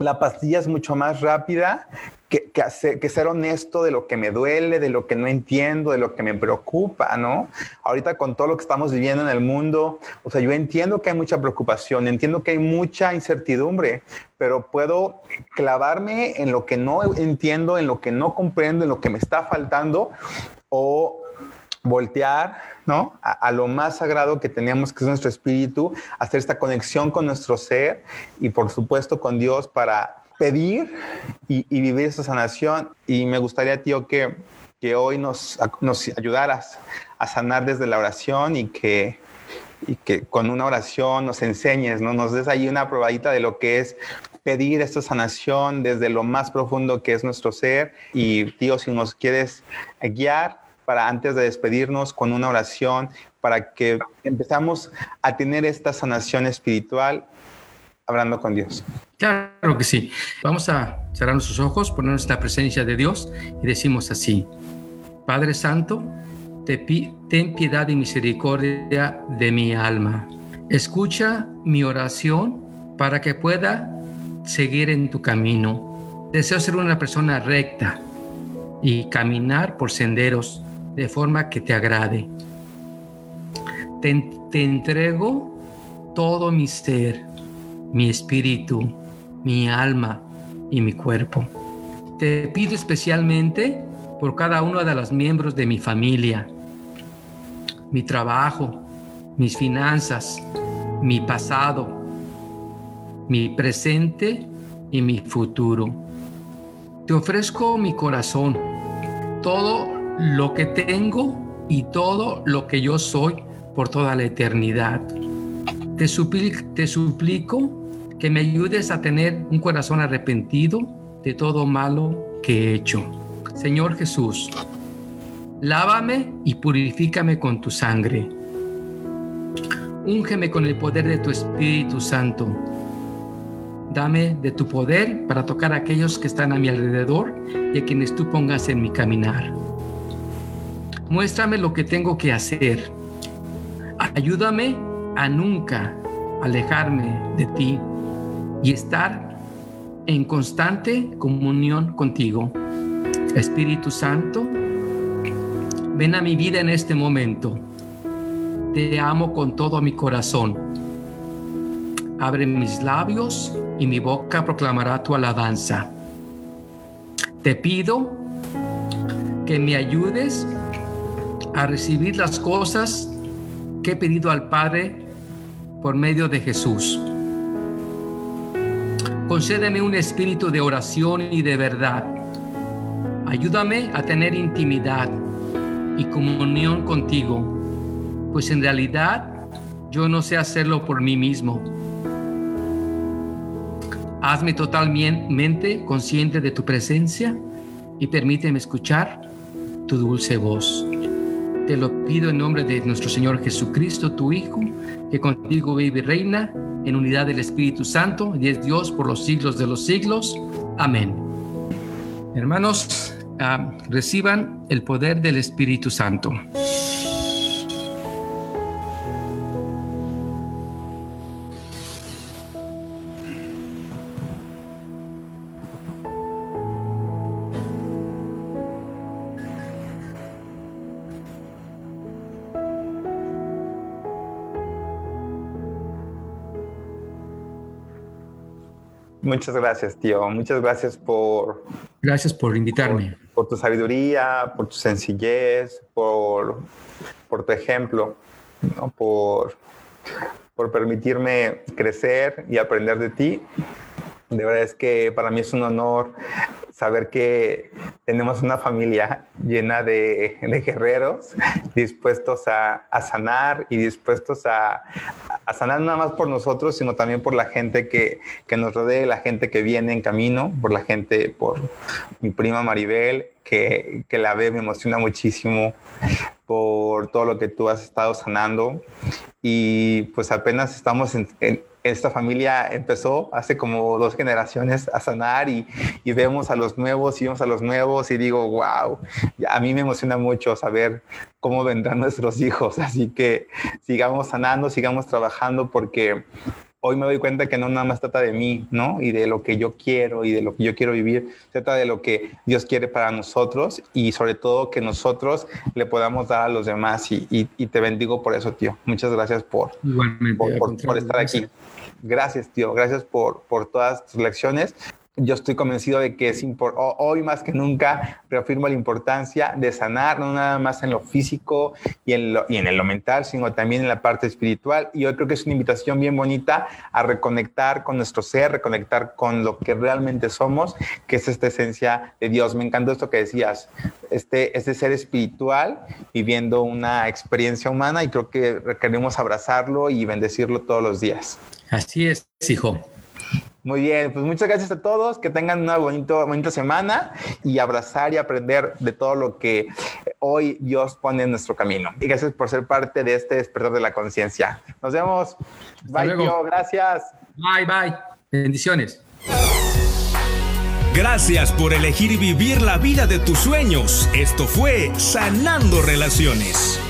la pastilla es mucho más rápida que, que, ser honesto de lo que me duele, de lo que no entiendo, de lo que me preocupa, ¿no? Ahorita con todo lo que estamos viviendo en el mundo, o sea, yo entiendo que hay mucha preocupación, entiendo que hay mucha incertidumbre, pero puedo clavarme en lo que no entiendo, en lo que no comprendo, en lo que me está faltando, o voltear, ¿no? A, lo más sagrado que tenemos, que es nuestro espíritu, hacer esta conexión con nuestro ser y por supuesto con Dios para pedir y, vivir esa sanación. Y me gustaría, tío, que, que hoy nos, nos ayudaras a sanar desde la oración y que, y que con una oración nos enseñes, ¿no? Nos des ahí una probadita de lo que es pedir esta sanación desde lo más profundo que es nuestro ser. Y tío, si nos quieres guiar para antes de despedirnos con una oración, para que empezamos a tener esta sanación espiritual hablando con Dios. Claro que sí. Vamos a cerrar nuestros ojos, ponernos en la presencia de Dios y decimos así, Padre Santo, te ten piedad y misericordia de mi alma. Escucha mi oración para que pueda seguir en tu camino. Deseo ser una persona recta y caminar por senderos de forma que te agrade. Te, te entrego todo mi ser mi espíritu, mi alma y mi cuerpo. Te pido especialmente por cada uno de los miembros de mi familia, mi trabajo, mis finanzas, mi pasado, mi presente y mi futuro. Te ofrezco mi corazón, todo lo que tengo y todo lo que yo soy por toda la eternidad. Te, te suplico que me ayudes a tener un corazón arrepentido de todo malo que he hecho. Señor Jesús, lávame y purifícame con tu sangre. Úngeme con el poder de tu Espíritu Santo. Dame de tu poder para tocar a aquellos que están a mi alrededor y a quienes tú pongas en mi caminar. Muéstrame lo que tengo que hacer. Ayúdame a nunca alejarme de ti y estar en constante comunión contigo. Espíritu Santo, ven a mi vida en este momento. Te amo con todo mi corazón. Abre mis labios y mi boca proclamará tu alabanza. Te pido que me ayudes a recibir las cosas que he pedido al Padre por medio de Jesús. Concédeme un espíritu de oración y de verdad. Ayúdame a tener intimidad y comunión contigo, pues en realidad yo no sé hacerlo por mí mismo. Hazme totalmente consciente de tu presencia y permíteme escuchar tu dulce voz. Te lo pido en nombre de nuestro Señor Jesucristo, tu Hijo, que contigo vive y reina en unidad del Espíritu Santo y es Dios por los siglos de los siglos. Amén. Hermanos, ah, reciban el poder del Espíritu Santo. Muchas gracias, tío. Muchas gracias por... Gracias por invitarme. Por, tu sabiduría, por tu sencillez, por, por tu ejemplo, por, por permitirme crecer y aprender de ti. De verdad es que para mí es un honor saber que tenemos una familia llena de, guerreros dispuestos a, sanar y dispuestos a, sanar nada más por nosotros, sino también por la gente que, nos rodea, la gente que viene en camino, por la gente, por mi prima Maribel, que, que la ve, me emociona muchísimo por todo lo que tú has estado sanando. Y pues apenas estamos en, esta familia empezó hace como dos generaciones a sanar y, y, vemos a los nuevos y vemos a los nuevos y digo, wow, a mí me emociona mucho saber cómo vendrán nuestros hijos, así que sigamos sanando, sigamos trabajando porque hoy me doy cuenta que no nada más trata de mí, ¿no? Y de lo que yo quiero y de lo que yo quiero vivir. Se trata de lo que Dios quiere para nosotros y sobre todo que nosotros le podamos dar a los demás. Y, y, te bendigo por eso, tío. Muchas gracias por, por, por, estar aquí. Gracias, tío. Gracias por, por todas tus lecciones yo estoy convencido de que es hoy más que nunca reafirmo la importancia de sanar, no nada más en lo físico y en lo, y en lo mental, sino también en la parte espiritual. Y hoy creo que es una invitación bien bonita a reconectar con nuestro ser, reconectar con lo que realmente somos, que es esta esencia de Dios. Me encantó esto que decías, este, este ser espiritual viviendo una experiencia humana y creo que requerimos abrazarlo y bendecirlo todos los días. Así es, hijo. Muy bien, pues muchas gracias a todos, que tengan una bonito, bonita semana y abrazar y aprender de todo lo que hoy Dios pone en nuestro camino. Y gracias por ser parte de este despertar de la conciencia. Nos vemos. bye, tío. Gracias. Bye, bye. Bendiciones. Gracias por elegir vivir la vida de tus sueños. Esto fue Sanando Relaciones.